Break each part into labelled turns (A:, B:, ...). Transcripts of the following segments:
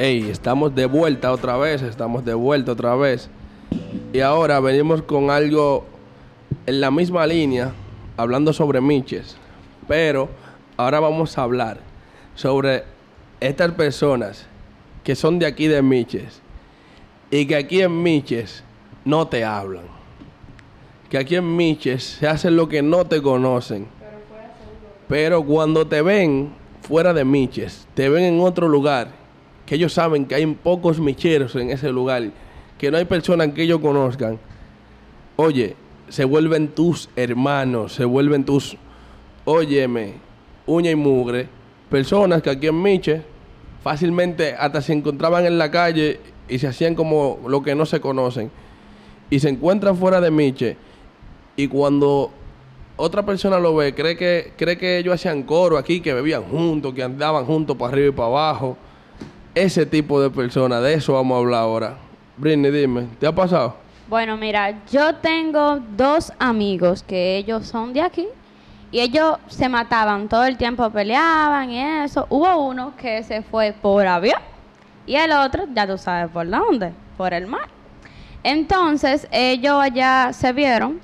A: Hey, estamos de vuelta otra vez, estamos de vuelta otra vez. Y ahora venimos con algo en la misma línea, hablando sobre Miches. Pero ahora vamos a hablar sobre estas personas que son de aquí de Miches y que aquí en Miches no te hablan. Que aquí en Miches se hacen lo que no te conocen. Pero cuando te ven fuera de Miches, te ven en otro lugar, que ellos saben que hay pocos micheros en ese lugar, que no hay personas que ellos conozcan, oye, se vuelven tus hermanos, se vuelven tus, óyeme, uña y mugre, personas que aquí en Miches fácilmente hasta se encontraban en la calle y se hacían como lo que no se conocen y se encuentran fuera de Miche y cuando otra persona lo ve, cree que, cree que ellos hacían coro aquí, que bebían juntos, que andaban juntos para arriba y para abajo. Ese tipo de personas, de eso vamos a hablar ahora. Britney, dime, ¿te ha pasado?
B: Bueno, mira, yo tengo dos amigos que ellos son de aquí y ellos se mataban todo el tiempo, peleaban y eso. Hubo uno que se fue por avión y el otro, ya tú sabes por dónde, por el mar. Entonces ellos allá se vieron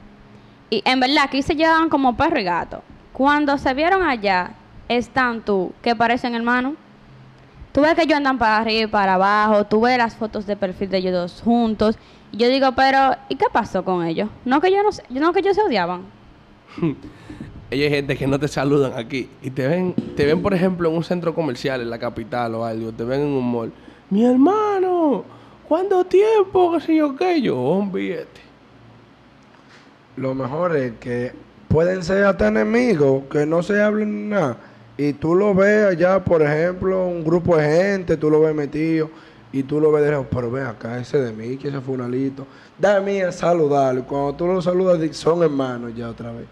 B: y en verdad aquí se llevaban como perro y gato. Cuando se vieron allá, están tú, que parecen hermanos. Tú ves que ellos andan para arriba y para abajo, tú ves las fotos de perfil de ellos dos juntos. Y yo digo, pero ¿y qué pasó con ellos? No que yo no, se- no que ellos se odiaban.
A: Ellos hay gente que no te saludan aquí y te ven, te ven por ejemplo en un centro comercial en la capital o algo, te ven en un mall. Mi hermano, ¿cuánto tiempo? ¿Qué sé yo qué? Yo, un billete.
C: Lo mejor es que pueden ser hasta enemigos, que no se hablen nada. Y tú lo ves allá, por ejemplo, un grupo de gente, tú lo ves metido, y tú lo ves de lejos, pero ven acá, ese de mí, que ese funalito. Dame a saludarlo. Cuando tú lo saludas, son hermanos ya otra vez.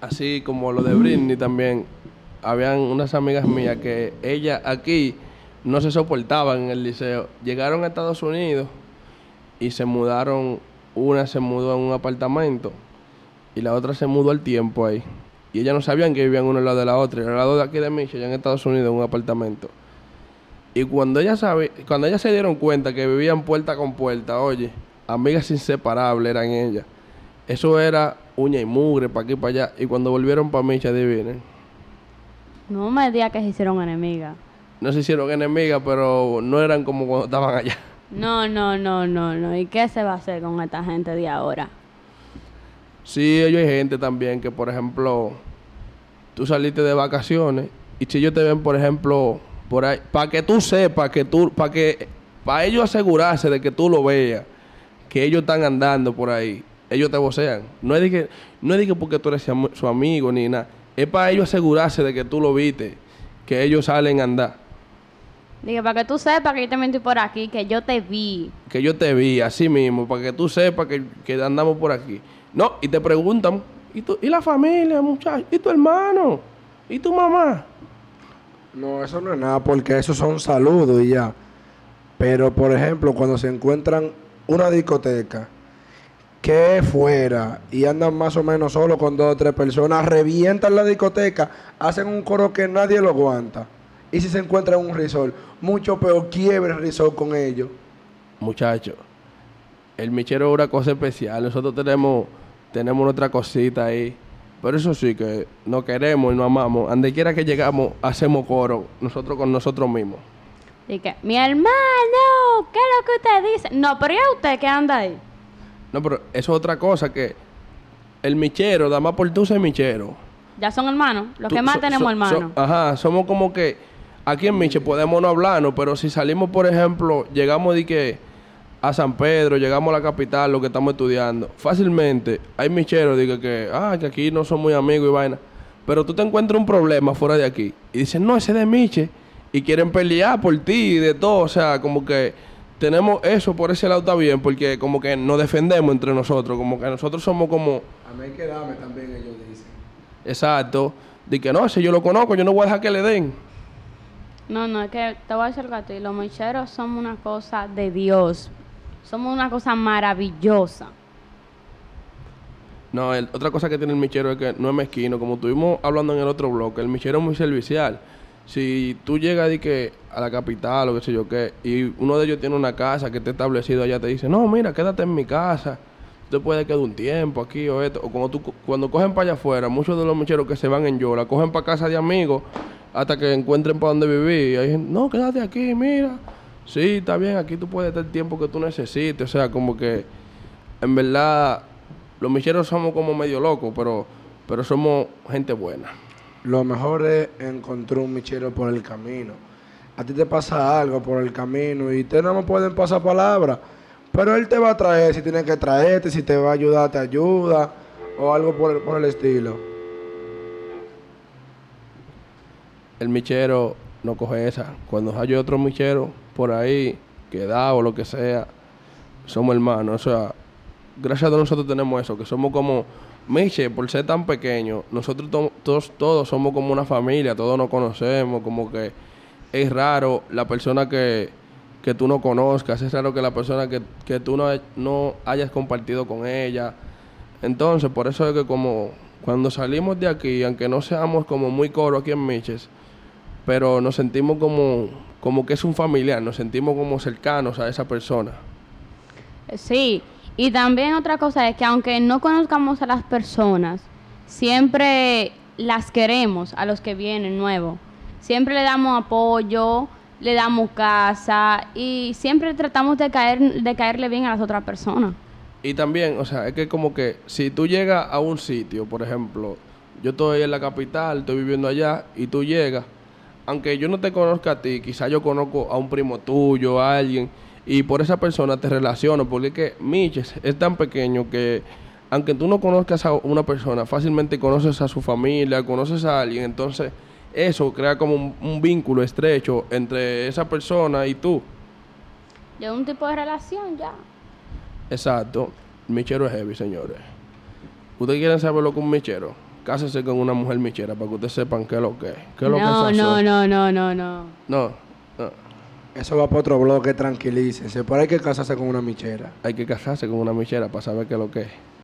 A: Así como lo de Britney también. Habían unas amigas mías que ellas aquí no se soportaban en el liceo. Llegaron a Estados Unidos y se mudaron. Una se mudó a un apartamento y la otra se mudó al tiempo ahí. Y ellas no sabían que vivían uno al lado de la otra. Y al lado de aquí de Michigan, allá en Estados Unidos, en un apartamento. Y cuando ellas, sabe, cuando ellas se dieron cuenta que vivían puerta con puerta, oye, amigas inseparables eran ellas. Eso era uña y mugre para aquí y para allá. Y cuando volvieron para Micha, adivinen.
B: No me digas que se hicieron enemigas.
A: No se hicieron enemigas, pero no eran como cuando estaban allá.
B: No, no, no, no, no. ¿Y qué se va a hacer con esta gente de ahora?
A: Sí, ellos hay gente también que, por ejemplo, tú saliste de vacaciones y si ellos te ven, por ejemplo, por ahí, para que tú sepas que tú, para que, para ellos asegurarse de que tú lo veas, que ellos están andando por ahí, ellos te vocean. No es de que, no es de que porque tú eres su am- su amigo ni nada, es para ellos asegurarse de que tú lo viste, que ellos salen a andar.
B: Dije, para que tú sepas que yo también estoy por aquí, que yo te vi.
A: que yo te vi así mismo, para que tú sepas que, que andamos por aquí. No, y te preguntan, ¿y, ¿y la familia, muchacho? ¿Y tu hermano? ¿Y tu mamá?
C: No, eso no es nada, porque esos son saludos y ya. Pero, por ejemplo, cuando se encuentran una discoteca que es fuera y andan más o menos solo con dos o tres personas, revientan la discoteca, hacen un coro que nadie lo aguanta. Y si se encuentran en un resort, mucho peor quiebre el resort con ellos.
A: Muchacho, el michero es una cosa especial. Nosotros tenemos, tenemos otra cosita ahí. Pero eso sí que nos queremos y nos amamos. Donde quiera que llegamos, hacemos coro, nosotros con nosotros mismos.
B: Dije, mi hermano, ¿qué es lo que usted dice? No, pero ¿y a usted que anda ahí?
A: No, pero eso es otra cosa que el michero, da más por tú ser michero.
B: Ya son hermanos. Los
A: Tú-
B: que más
A: so-
B: tenemos
A: so-
B: hermanos.
A: so- ajá, somos como que aquí en Miche podemos no hablarnos, pero si salimos, por ejemplo, llegamos de que a San Pedro, llegamos a la capital, lo que estamos estudiando, fácilmente hay micheros de que, que, ah, que aquí no son muy amigos y vaina, pero tú te encuentras un problema fuera de aquí y dicen, no, ese es de Miche y quieren pelear por ti y de todo, o sea, como que tenemos eso por ese lado está bien, porque como que nos defendemos entre nosotros, como que nosotros somos como
C: A mí hay que darme también, ellos dicen.
A: Exacto. De que no, si yo lo conozco, yo no voy a dejar que le den.
B: No, no, es que te voy a decir algo a ti. Los micheros somos una cosa de Dios. Somos una cosa maravillosa.
A: No, otra cosa que tiene el michero es que no es mezquino. Como estuvimos hablando en el otro bloque, el michero es muy servicial. si tú llegas de que a la capital o qué sé yo qué, y uno de ellos tiene una casa que está establecido allá, te dice, no, mira, quédate en mi casa, tú te puedes quedar un tiempo aquí o esto. O cuando, tú, cuando cogen para allá afuera, muchos de los micheros que se van en Yola, cogen para casa de amigos hasta que encuentren para dónde vivir. Y hay gente, no, quédate aquí, mira. Sí, está bien, aquí tú puedes estar el tiempo que tú necesites. O sea, como que en verdad los micheros somos como medio locos, pero, pero somos gente buena.
C: Lo mejor es encontrar un michero por el camino. A ti te pasa algo por el camino y ustedes no me pueden pasar palabras. Pero él te va a traer si tiene que traerte, si te va a ayudar, te ayuda. O algo por el, por el estilo.
A: El michero no coge esa. Cuando hay otro michero por ahí, que da o lo que sea, somos hermanos. O sea, gracias a Dios nosotros tenemos eso, que somos como Miche, por ser tan pequeño, nosotros to- todos, todos somos como una familia, todos nos conocemos, como que es raro la persona que, que tú no conozcas, es raro que la persona que, que tú no, no hayas compartido con ella. Entonces, por eso es que como cuando salimos de aquí, aunque no seamos como muy coro aquí en Miches, pero nos sentimos como, como que es un familiar, nos sentimos como cercanos a esa persona.
B: Sí, y también otra cosa es que aunque no conozcamos a las personas, siempre las queremos a los que vienen nuevos. Siempre le damos apoyo, le damos casa y siempre tratamos de caer de caerle bien a las otras personas.
A: Y también, o sea, es que como que si tú llegas a un sitio, por ejemplo, yo estoy en la capital, estoy viviendo allá, y tú llegas, aunque yo no te conozca a ti, quizás yo conozco a un primo tuyo, a alguien, y por esa persona te relaciono, porque es que Miches es tan pequeño que aunque tú no conozcas a una persona, fácilmente conoces a su familia, conoces a alguien, entonces eso crea como un, un vínculo estrecho entre esa persona y tú.
B: De un tipo de relación ya.
A: Exacto. Michero es heavy, señores. ¿Ustedes quieren saber lo que es un michero? Cásense con una mujer michera para que ustedes sepan qué es lo que es. ¿Qué es lo
B: No,
A: que es
B: no, no, no, no, no.
A: No, no.
C: Eso va para otro bloque, tranquilícense. Pero hay que casarse con una michera.
A: Hay que casarse con una michera para saber qué es lo que es.